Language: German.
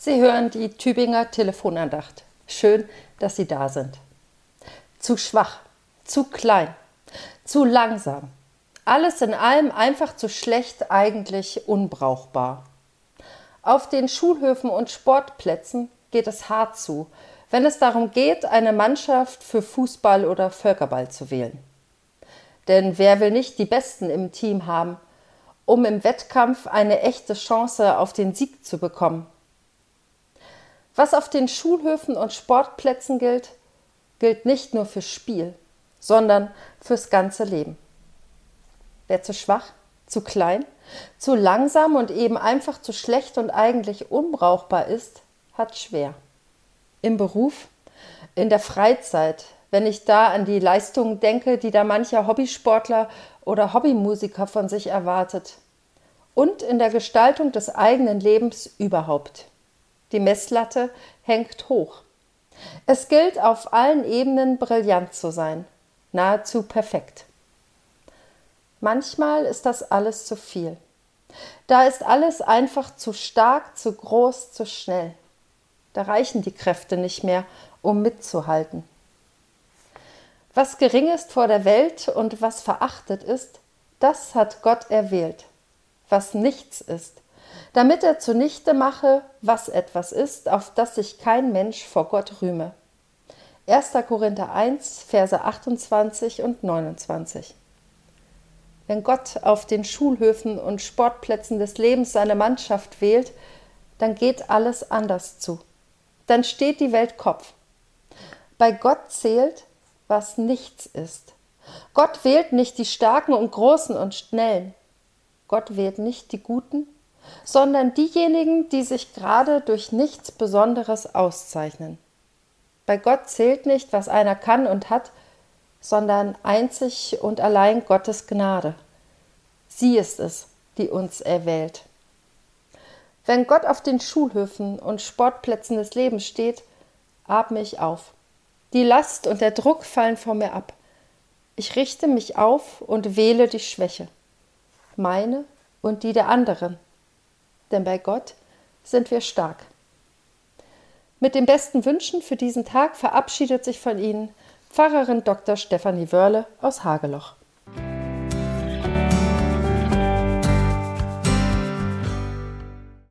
Sie hören die Tübinger Telefonandacht. Schön, dass Sie da sind. Zu schwach, zu klein, zu langsam. Alles in allem einfach zu schlecht, eigentlich unbrauchbar. Auf den Schulhöfen und Sportplätzen geht es hart zu, wenn es darum geht, eine Mannschaft für Fußball oder Völkerball zu wählen. Denn wer will nicht die Besten im Team haben, um im Wettkampf eine echte Chance auf den Sieg zu bekommen? Was auf den Schulhöfen und Sportplätzen gilt, gilt nicht nur fürs Spiel, sondern fürs ganze Leben. Wer zu schwach, zu klein, zu langsam und eben einfach zu schlecht und eigentlich unbrauchbar ist, hat schwer. Im Beruf, in der Freizeit, wenn ich da an die Leistungen denke, die da mancher Hobbysportler oder Hobbymusiker von sich erwartet. Und in der Gestaltung des eigenen Lebens überhaupt. Die Messlatte hängt hoch. Es gilt auf allen Ebenen brillant zu sein, nahezu perfekt. Manchmal ist das alles zu viel. Da ist alles einfach zu stark, zu groß, zu schnell. Da reichen die Kräfte nicht mehr, um mitzuhalten. Was gering ist vor der Welt und was verachtet ist, das hat Gott erwählt. Was nichts ist, damit er zunichte mache, was etwas ist, auf das sich kein Mensch vor Gott rühme. 1. Korinther 1, Verse 28 und 29. Wenn Gott auf den Schulhöfen und Sportplätzen des Lebens seine Mannschaft wählt, dann geht alles anders zu. Dann steht die Welt Kopf. Bei Gott zählt, was nichts ist. Gott wählt nicht die Starken und Großen und Schnellen. Gott wählt nicht die Guten sondern diejenigen, die sich gerade durch nichts Besonderes auszeichnen. Bei Gott zählt nicht, was einer kann und hat, sondern einzig und allein Gottes Gnade. Sie ist es, die uns erwählt. Wenn Gott auf den Schulhöfen und Sportplätzen des Lebens steht, atme ich auf. Die Last und der Druck fallen vor mir ab. Ich richte mich auf und wähle die Schwäche, meine und die der anderen denn bei Gott sind wir stark. Mit den besten Wünschen für diesen Tag verabschiedet sich von Ihnen Pfarrerin Dr. Stefanie Wörle aus Hageloch.